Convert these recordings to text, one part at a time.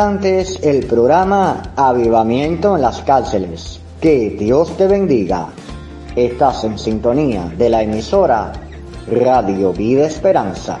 El programa Avivamiento en las cárceles. Que Dios te bendiga. Estás en sintonía de la emisora Radio Vida Esperanza.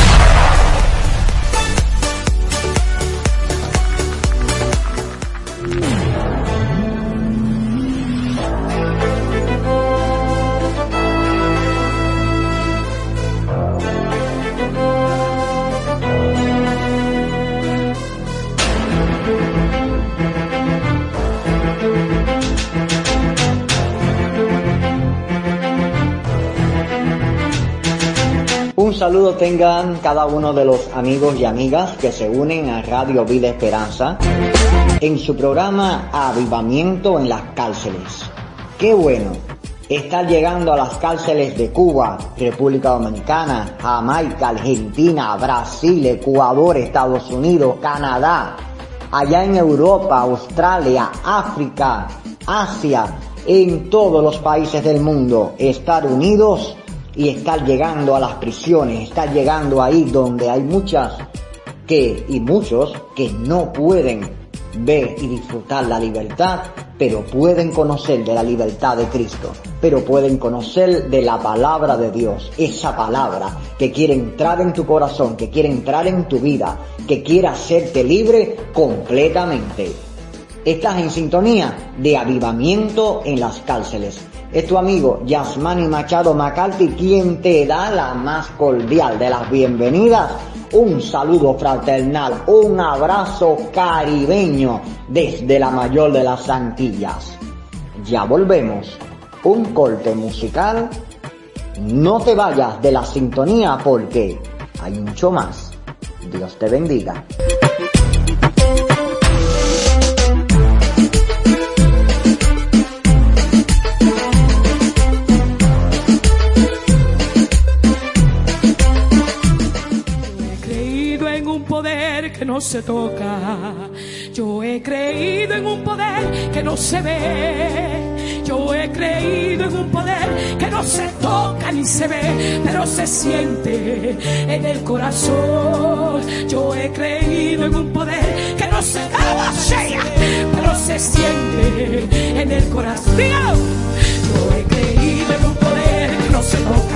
Saludo tengan cada uno de los amigos y amigas que se unen a Radio Vida Esperanza en su programa Avivamiento en las cárceles. Qué bueno estar llegando a las cárceles de Cuba, República Dominicana, Jamaica, Argentina, Brasil, Ecuador, Estados Unidos, Canadá, allá en Europa, Australia, África, Asia, en todos los países del mundo, estar unidos y estar llegando a las prisiones, estar llegando ahí donde hay muchas que y muchos que no pueden ver y disfrutar la libertad, pero pueden conocer de la libertad de Cristo, pero pueden conocer de la palabra de Dios, esa palabra que quiere entrar en tu corazón, que quiere entrar en tu vida, que quiere hacerte libre completamente. Estás en sintonía de avivamiento en las cárceles. Es tu amigo Yasmani Machado Macalti quien te da la más cordial de las bienvenidas. Un saludo fraternal, un abrazo caribeño desde la mayor de las Antillas. Ya volvemos. Un corte musical. No te vayas de la sintonía porque hay mucho más. Dios te bendiga. Que no se toca. Yo he creído en un poder que no se ve. Yo he creído en un poder que no se toca ni se ve, pero se siente en el corazón. Yo he creído en un poder que no se pero se siente en el corazón. Yo he creído en un poder que no se toca.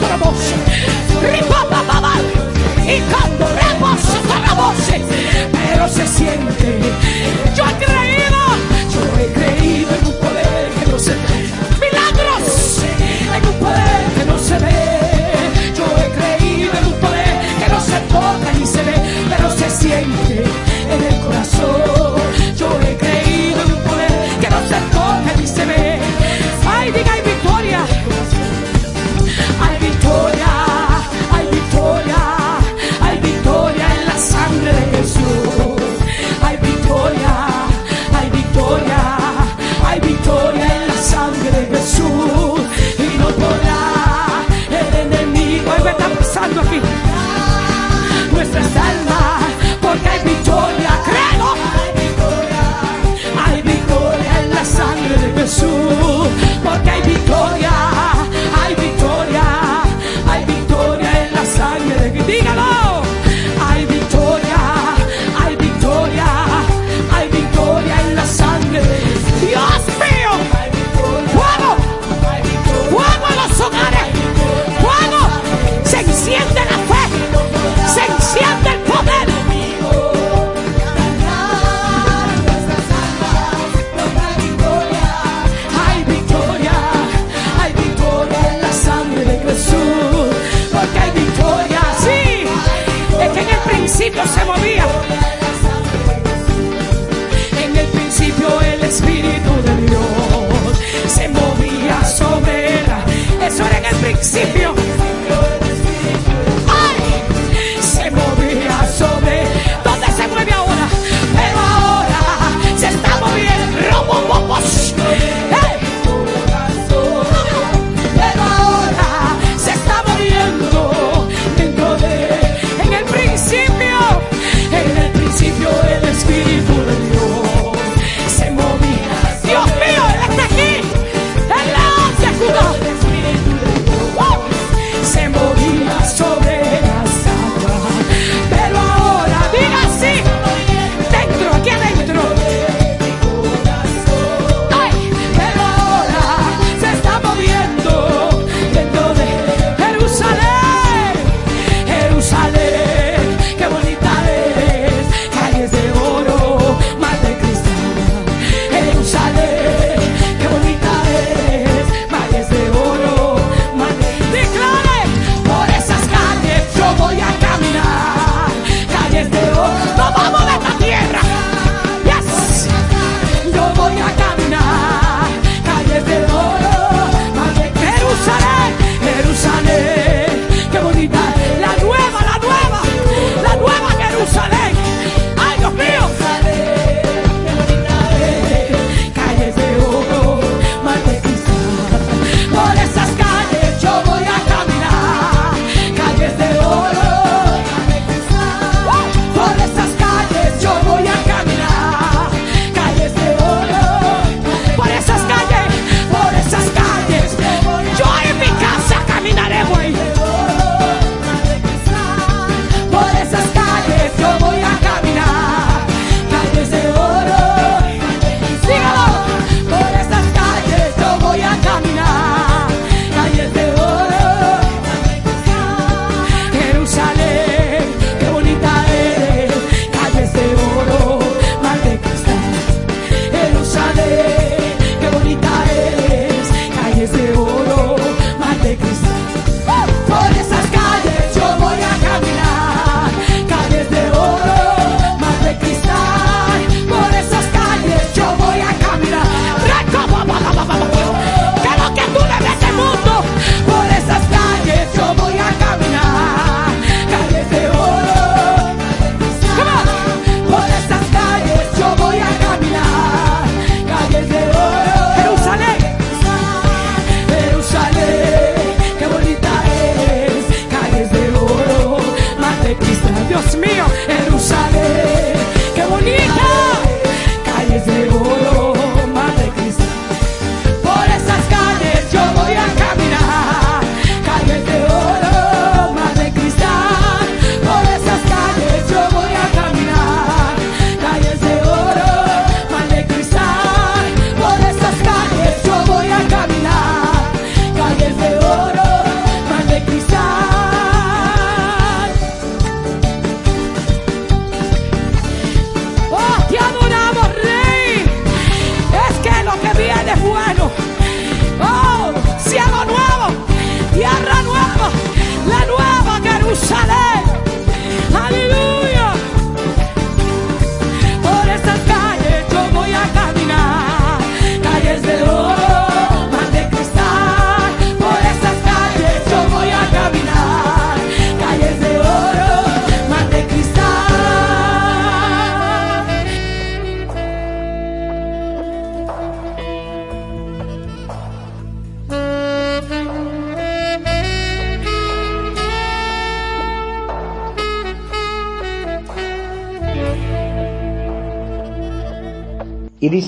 Thank you. principio se movía. En el principio el Espíritu de Dios se movía sobre ella. Eso era en el principio.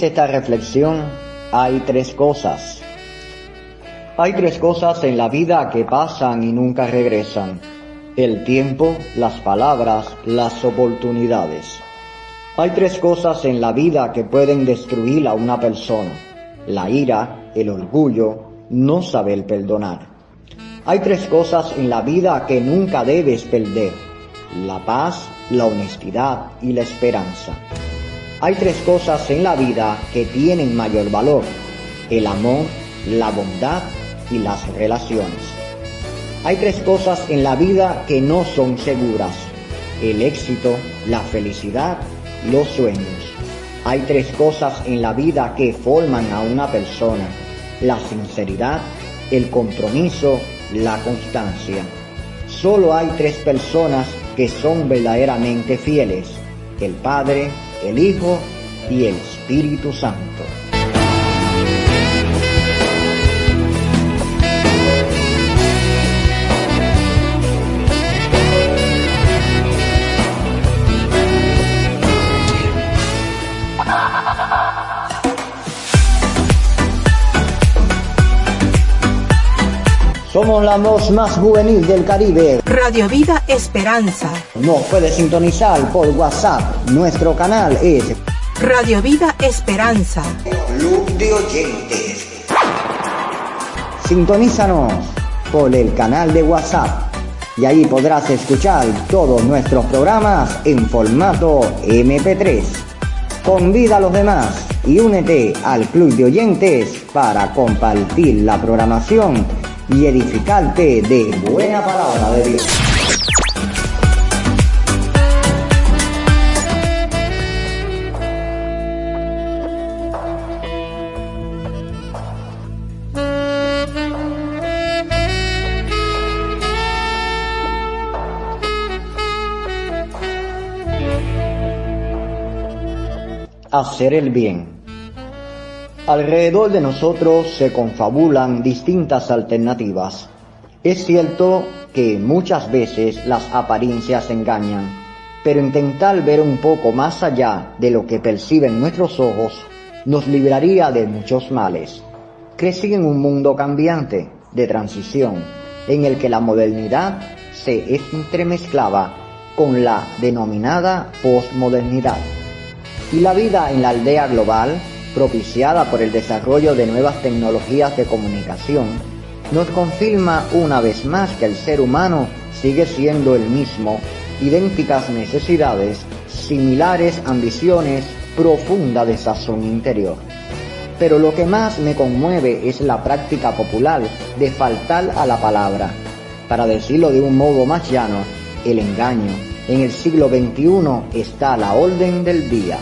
Esta reflexión, hay tres cosas. Hay tres cosas en la vida que pasan y nunca regresan. El tiempo, las palabras, las oportunidades. Hay tres cosas en la vida que pueden destruir a una persona. La ira, el orgullo, no saber perdonar. Hay tres cosas en la vida que nunca debes perder. La paz, la honestidad y la esperanza. Hay tres cosas en la vida que tienen mayor valor. El amor, la bondad y las relaciones. Hay tres cosas en la vida que no son seguras. El éxito, la felicidad los sueños. Hay tres cosas en la vida que forman a una persona. La sinceridad, el compromiso, la constancia. Solo hay tres personas que son verdaderamente fieles. El Padre, el Hijo y el Espíritu Santo. Somos la voz más juvenil del Caribe. Radio Vida Esperanza. Nos puede sintonizar por WhatsApp. Nuestro canal es Radio Vida Esperanza. Club de Oyentes. Sintonízanos por el canal de WhatsApp y ahí podrás escuchar todos nuestros programas en formato MP3. Convida a los demás y únete al Club de Oyentes para compartir la programación y edificarte de buena palabra de Dios. Hacer el bien. Alrededor de nosotros se confabulan distintas alternativas. Es cierto que muchas veces las apariencias engañan, pero intentar ver un poco más allá de lo que perciben nuestros ojos nos libraría de muchos males. Crecí en un mundo cambiante, de transición, en el que la modernidad se entremezclaba con la denominada postmodernidad. Y la vida en la aldea global propiciada por el desarrollo de nuevas tecnologías de comunicación, nos confirma una vez más que el ser humano sigue siendo el mismo, idénticas necesidades, similares ambiciones, profunda desazón interior. Pero lo que más me conmueve es la práctica popular de faltar a la palabra. Para decirlo de un modo más llano, el engaño. En el siglo XXI está la orden del día.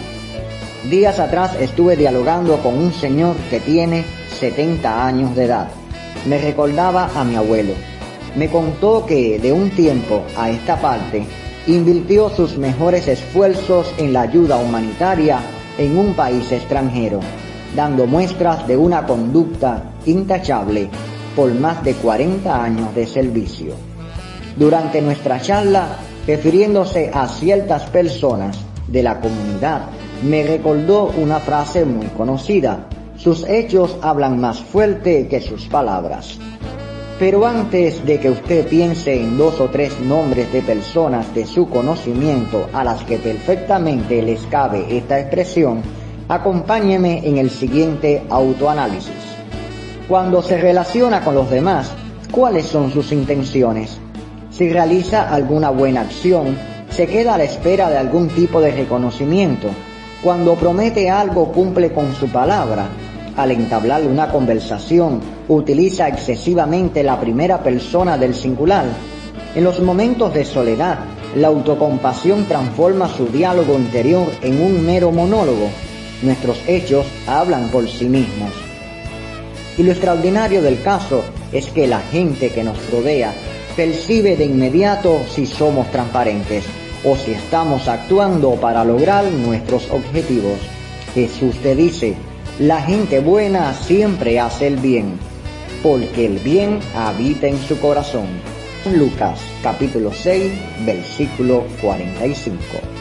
Días atrás estuve dialogando con un señor que tiene 70 años de edad. Me recordaba a mi abuelo. Me contó que de un tiempo a esta parte invirtió sus mejores esfuerzos en la ayuda humanitaria en un país extranjero, dando muestras de una conducta intachable por más de 40 años de servicio. Durante nuestra charla, refiriéndose a ciertas personas de la comunidad me recordó una frase muy conocida. Sus hechos hablan más fuerte que sus palabras. Pero antes de que usted piense en dos o tres nombres de personas de su conocimiento a las que perfectamente les cabe esta expresión, acompáñeme en el siguiente autoanálisis. Cuando se relaciona con los demás, ¿cuáles son sus intenciones? Si realiza alguna buena acción, se queda a la espera de algún tipo de reconocimiento, cuando promete algo cumple con su palabra. Al entablar una conversación utiliza excesivamente la primera persona del singular. En los momentos de soledad, la autocompasión transforma su diálogo interior en un mero monólogo. Nuestros hechos hablan por sí mismos. Y lo extraordinario del caso es que la gente que nos rodea percibe de inmediato si somos transparentes o si estamos actuando para lograr nuestros objetivos. Jesús te dice, la gente buena siempre hace el bien, porque el bien habita en su corazón. Lucas capítulo 6, versículo 45.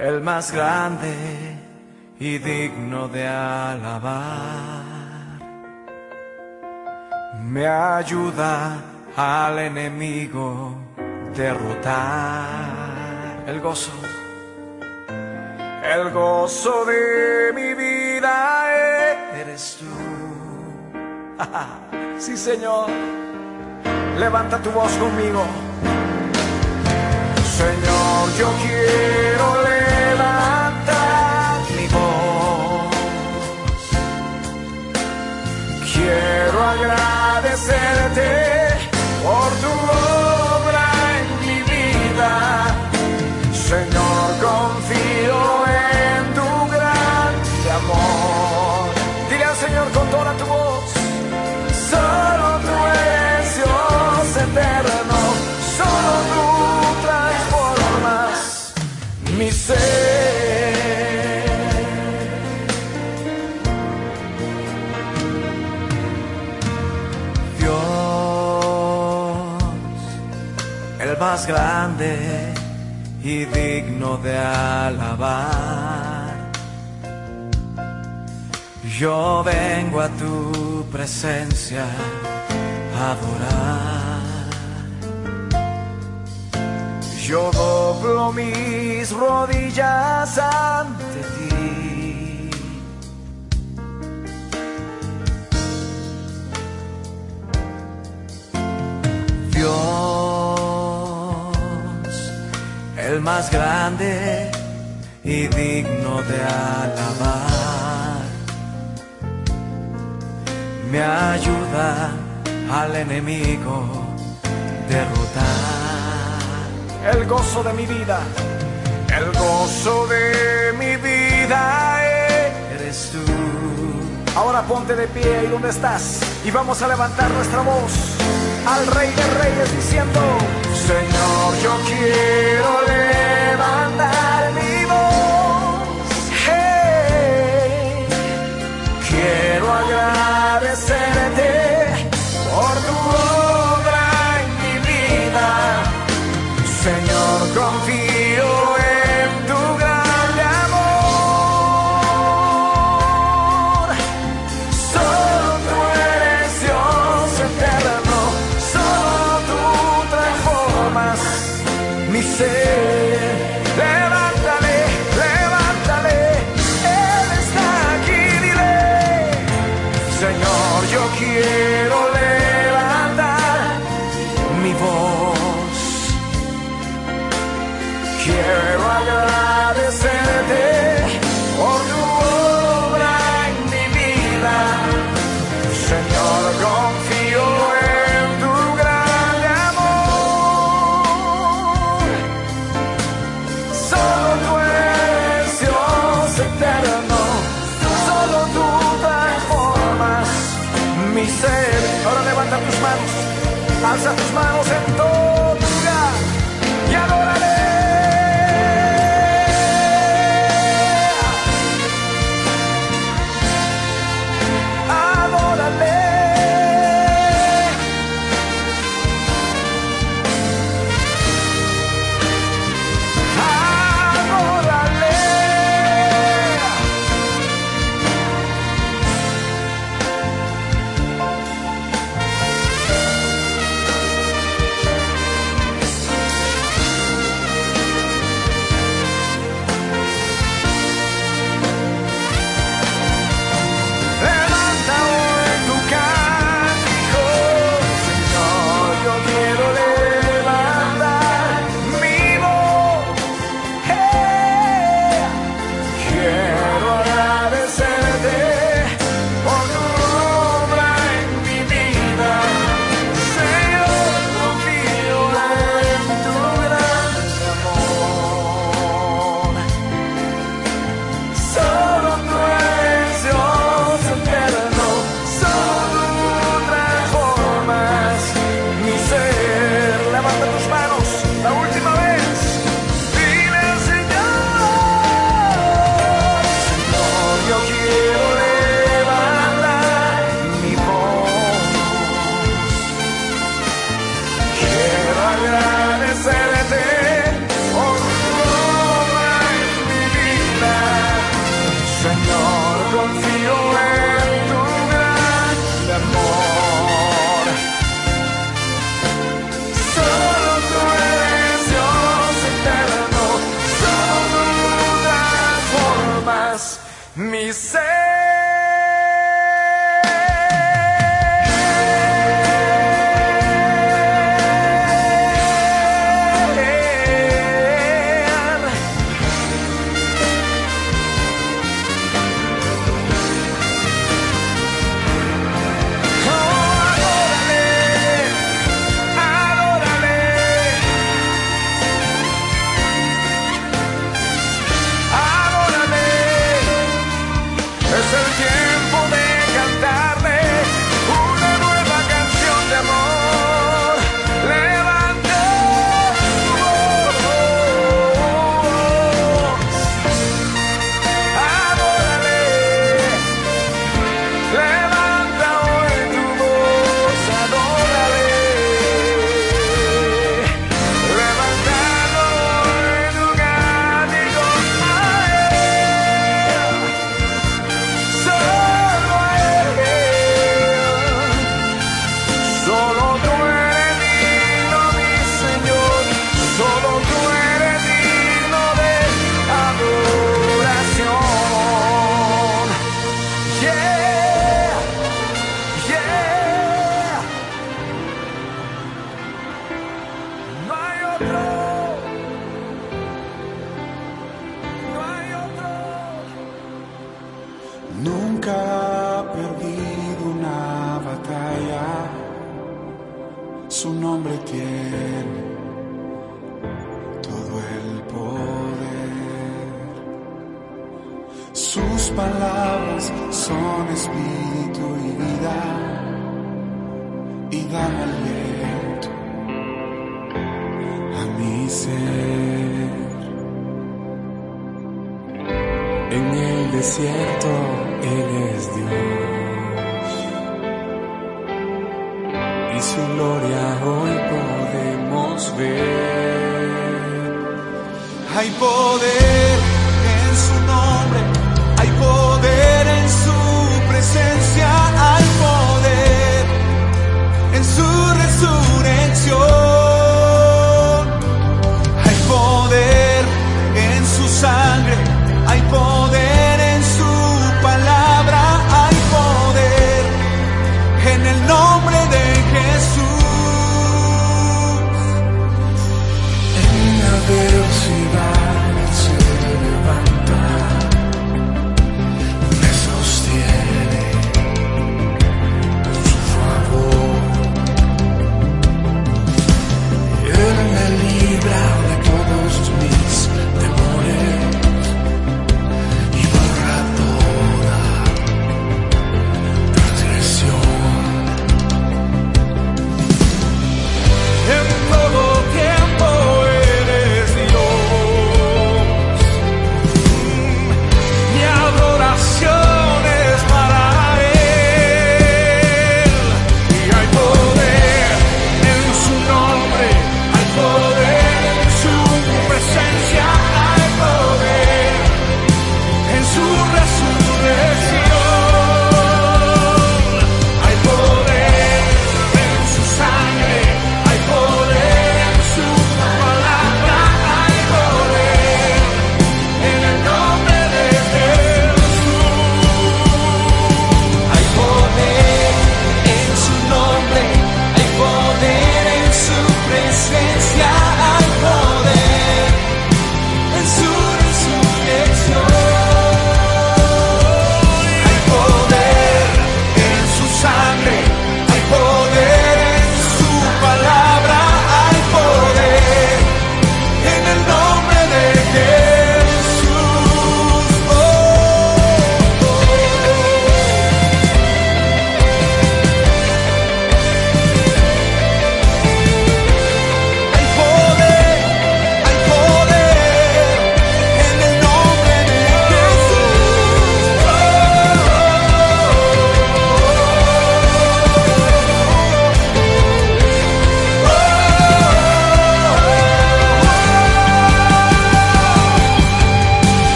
El más grande y digno de alabar, me ayuda al enemigo derrotar el gozo. El gozo de mi vida eres tú. sí, Señor. Levanta tu voz conmigo. Señor, yo quiero levantar agradecerte más grande y digno de alabar. Yo vengo a tu presencia a adorar. Yo doblo mis rodillas ante más grande y digno de alabar, me ayuda al enemigo derrotar. El gozo de mi vida, el gozo de mi vida eres tú. Ahora ponte de pie ahí donde estás y vamos a levantar nuestra voz al Rey de Reyes diciendo, Señor, yo quiero levantar mi voz. Quiero agradecerte Alza tus manos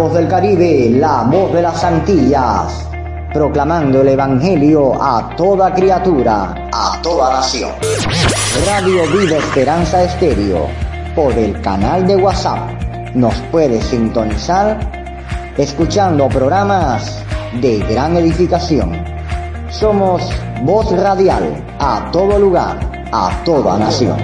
voz del Caribe, la voz de las Antillas, proclamando el Evangelio a toda criatura, a toda nación. Radio Vida Esperanza Estéreo, por el canal de WhatsApp. Nos puede sintonizar escuchando programas de gran edificación. Somos voz radial a todo lugar, a toda nación.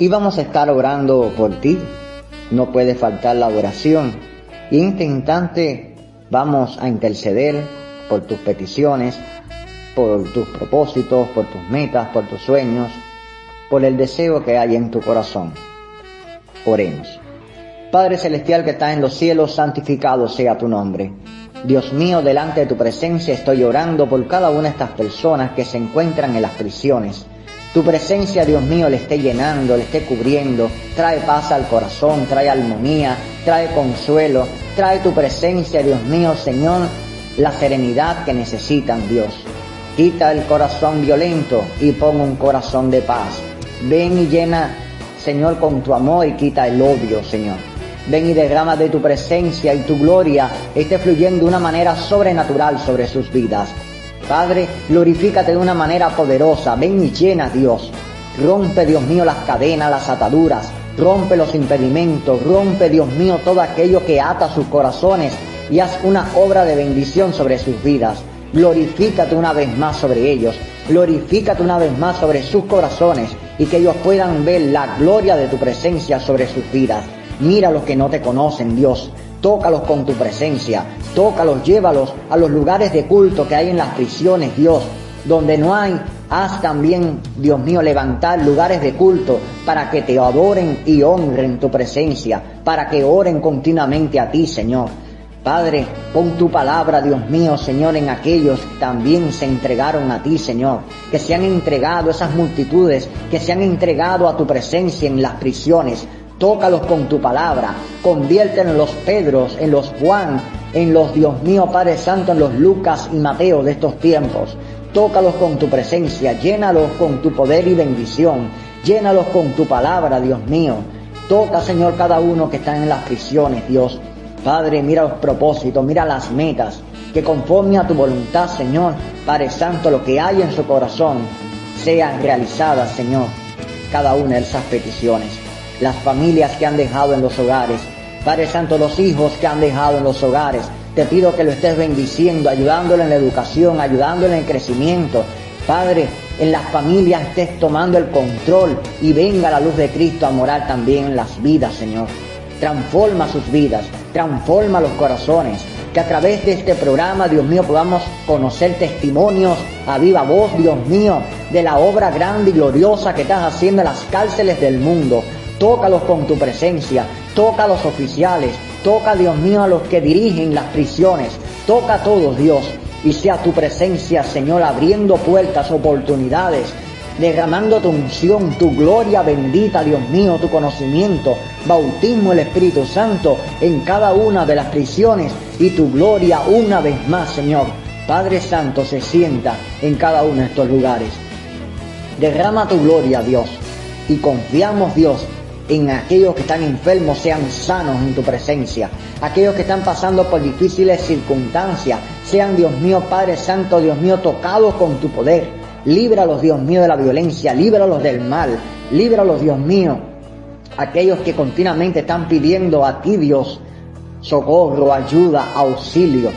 Y vamos a estar orando por ti. No puede faltar la oración. Y en este instante vamos a interceder por tus peticiones, por tus propósitos, por tus metas, por tus sueños, por el deseo que hay en tu corazón. Oremos. Padre Celestial que estás en los cielos, santificado sea tu nombre. Dios mío, delante de tu presencia estoy orando por cada una de estas personas que se encuentran en las prisiones tu presencia, Dios mío, le esté llenando, le esté cubriendo, trae paz al corazón, trae armonía, trae consuelo, trae tu presencia, Dios mío, Señor, la serenidad que necesitan, Dios. Quita el corazón violento y pon un corazón de paz. Ven y llena, Señor, con tu amor y quita el odio, Señor. Ven y derrama de tu presencia y tu gloria esté fluyendo de una manera sobrenatural sobre sus vidas. Padre, glorifícate de una manera poderosa. Ven y llena, Dios. Rompe, Dios mío, las cadenas, las ataduras. Rompe los impedimentos. Rompe, Dios mío, todo aquello que ata sus corazones y haz una obra de bendición sobre sus vidas. Glorifícate una vez más sobre ellos. Glorifícate una vez más sobre sus corazones y que ellos puedan ver la gloria de tu presencia sobre sus vidas. Mira los que no te conocen, Dios. Tócalos con tu presencia, tócalos, llévalos a los lugares de culto que hay en las prisiones, Dios, donde no hay. Haz también, Dios mío, levantar lugares de culto para que te adoren y honren tu presencia, para que oren continuamente a ti, Señor. Padre, pon tu palabra, Dios mío, Señor, en aquellos que también se entregaron a ti, Señor, que se han entregado esas multitudes, que se han entregado a tu presencia en las prisiones, Tócalos con tu palabra. Conviértelos en los Pedros, en los Juan, en los Dios mío Padre Santo, en los Lucas y Mateo de estos tiempos. Tócalos con tu presencia, llénalos con tu poder y bendición. Llénalos con tu palabra, Dios mío. Toca, Señor, cada uno que está en las prisiones, Dios. Padre, mira los propósitos, mira las metas, que conforme a tu voluntad, Señor, Padre Santo, lo que hay en su corazón, sean realizadas, Señor, cada una de esas peticiones las familias que han dejado en los hogares. Padre Santo, los hijos que han dejado en los hogares. Te pido que lo estés bendiciendo, ayudándole en la educación, ayudándole en el crecimiento. Padre, en las familias estés tomando el control y venga la luz de Cristo a morar también en las vidas, Señor. Transforma sus vidas, transforma los corazones. Que a través de este programa, Dios mío, podamos conocer testimonios a viva voz, Dios mío, de la obra grande y gloriosa que estás haciendo en las cárceles del mundo. Tócalos con tu presencia, toca a los oficiales, toca, Dios mío, a los que dirigen las prisiones, toca a todos, Dios, y sea tu presencia, Señor, abriendo puertas, oportunidades, derramando tu unción, tu gloria bendita, Dios mío, tu conocimiento, bautismo el Espíritu Santo en cada una de las prisiones y tu gloria una vez más, Señor. Padre Santo se sienta en cada uno de estos lugares. Derrama tu gloria, Dios, y confiamos, Dios, en aquellos que están enfermos sean sanos en tu presencia. Aquellos que están pasando por difíciles circunstancias sean, Dios mío, Padre Santo, Dios mío, tocados con tu poder. Líbralos, Dios mío, de la violencia, líbralos del mal, líbralos, Dios mío. Aquellos que continuamente están pidiendo a ti, Dios, socorro, ayuda, auxilio.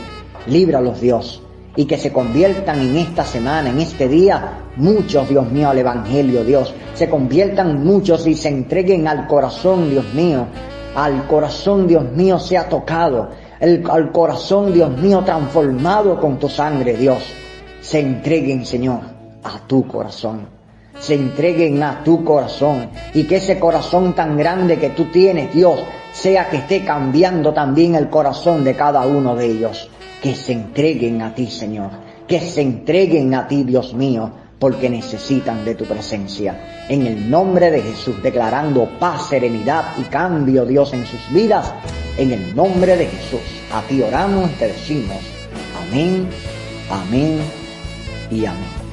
Líbralos, Dios y que se conviertan en esta semana, en este día, muchos, Dios mío, al Evangelio, Dios. Se conviertan muchos y se entreguen al corazón, Dios mío. Al corazón, Dios mío, sea tocado. El, al corazón, Dios mío, transformado con tu sangre, Dios. Se entreguen, Señor, a tu corazón. Se entreguen a tu corazón. Y que ese corazón tan grande que tú tienes, Dios, sea que esté cambiando también el corazón de cada uno de ellos que se entreguen a ti, Señor, que se entreguen a ti, Dios mío, porque necesitan de tu presencia. En el nombre de Jesús, declarando paz, serenidad y cambio, Dios, en sus vidas. En el nombre de Jesús, a ti oramos y te decimos, amén, amén y amén.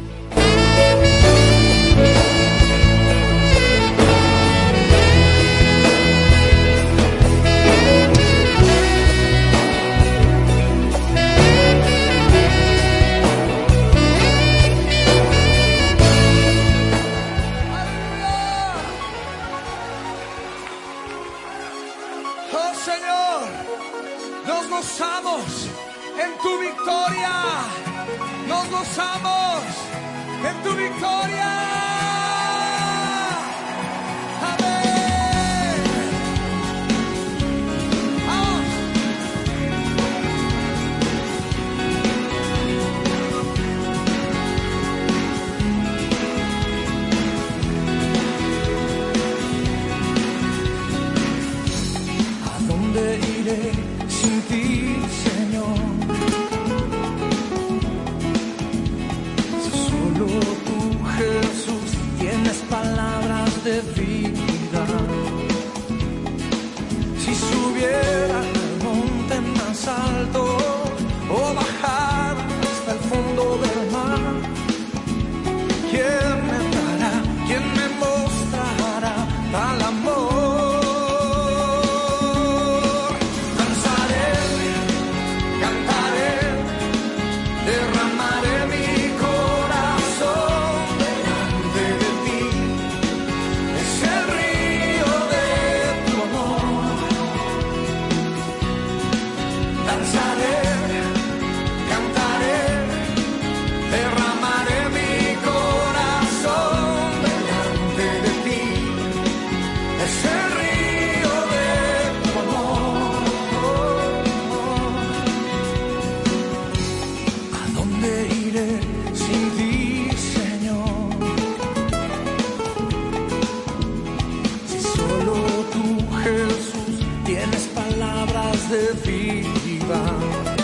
De vida.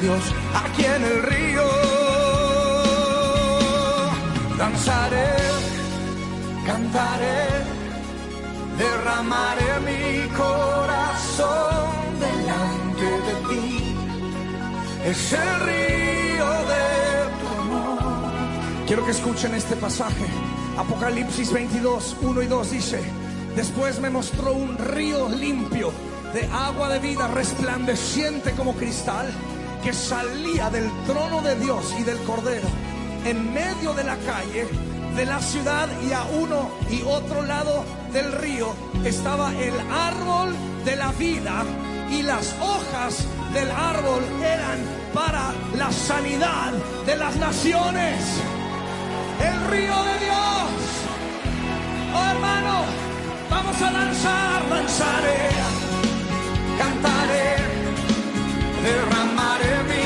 Dios aquí en el río. Danzaré, cantaré, derramaré mi corazón delante de ti. Es el río de tu amor. Quiero que escuchen este pasaje. Apocalipsis 22, 1 y 2 dice, después me mostró un río limpio de agua de vida resplandeciente como cristal que salía del trono de Dios y del Cordero en medio de la calle de la ciudad y a uno y otro lado del río estaba el árbol de la vida y las hojas del árbol eran para la sanidad de las naciones. El río de Dios. Oh hermano, vamos a lanzar, lanzaré, cantaré, derramaré mi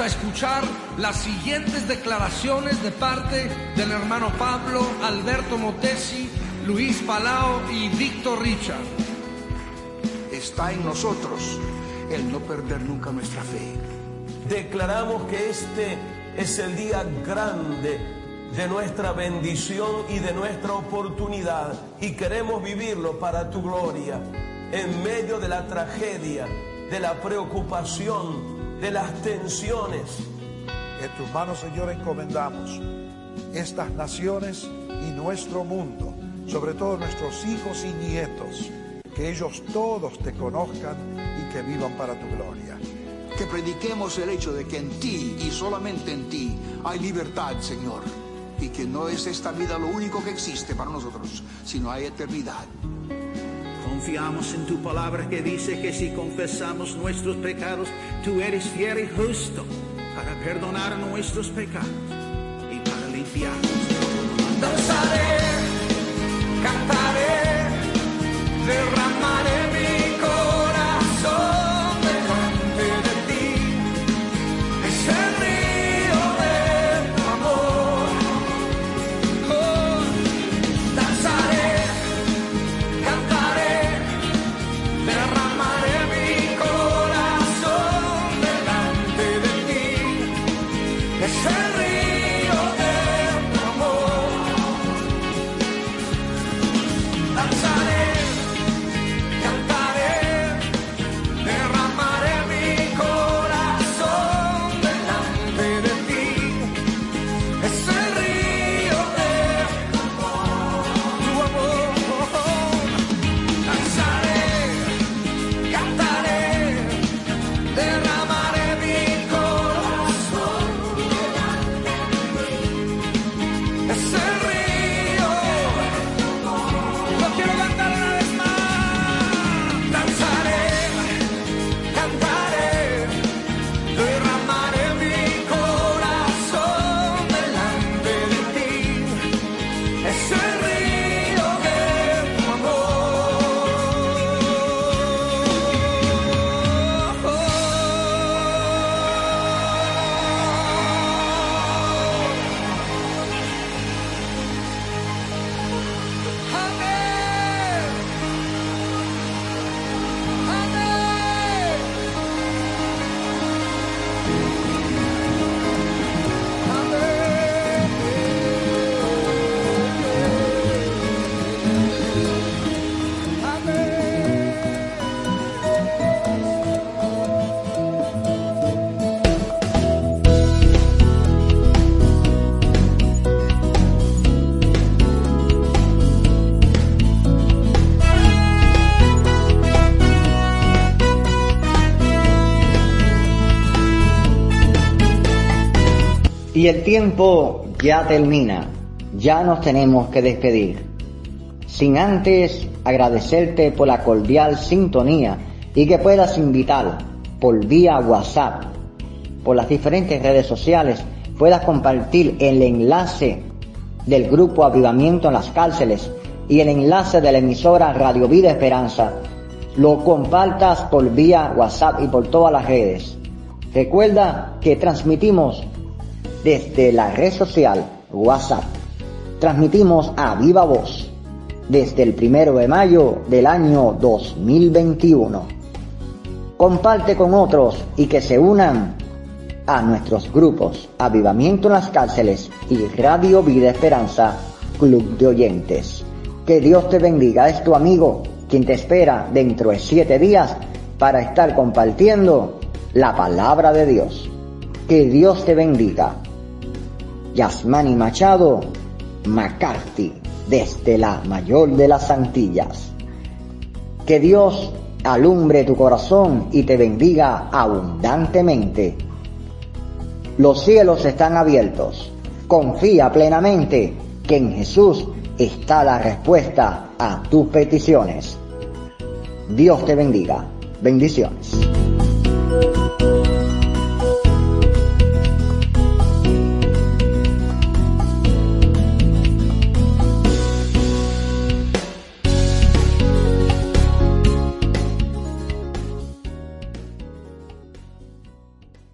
vamos a escuchar las siguientes declaraciones de parte del hermano Pablo, Alberto Motesi, Luis Palao y Víctor Richard. Está en nosotros el no perder nunca nuestra fe. Declaramos que este es el día grande de nuestra bendición y de nuestra oportunidad y queremos vivirlo para tu gloria en medio de la tragedia, de la preocupación, de las tensiones. En tus manos, Señor, encomendamos estas naciones y nuestro mundo, sobre todo nuestros hijos y nietos, que ellos todos te conozcan y que vivan para tu gloria. Que prediquemos el hecho de que en ti y solamente en ti hay libertad, Señor, y que no es esta vida lo único que existe para nosotros, sino hay eternidad. Confiamos en tu palabra que dice que si confesamos nuestros pecados, tú eres fiel y justo para perdonar nuestros pecados y para limpiarnos. Y el tiempo ya termina, ya nos tenemos que despedir. Sin antes agradecerte por la cordial sintonía y que puedas invitar por vía WhatsApp, por las diferentes redes sociales, puedas compartir el enlace del grupo Avivamiento en las cárceles y el enlace de la emisora Radio Vida Esperanza, lo compartas por vía WhatsApp y por todas las redes. Recuerda que transmitimos desde la red social WhatsApp. Transmitimos a viva voz desde el primero de mayo del año 2021. Comparte con otros y que se unan a nuestros grupos Avivamiento en las cárceles y Radio Vida Esperanza Club de Oyentes. Que Dios te bendiga, es tu amigo quien te espera dentro de siete días para estar compartiendo la palabra de Dios. Que Dios te bendiga. Yasmani Machado, McCarthy, desde la mayor de las Antillas. Que Dios alumbre tu corazón y te bendiga abundantemente. Los cielos están abiertos. Confía plenamente que en Jesús está la respuesta a tus peticiones. Dios te bendiga. Bendiciones.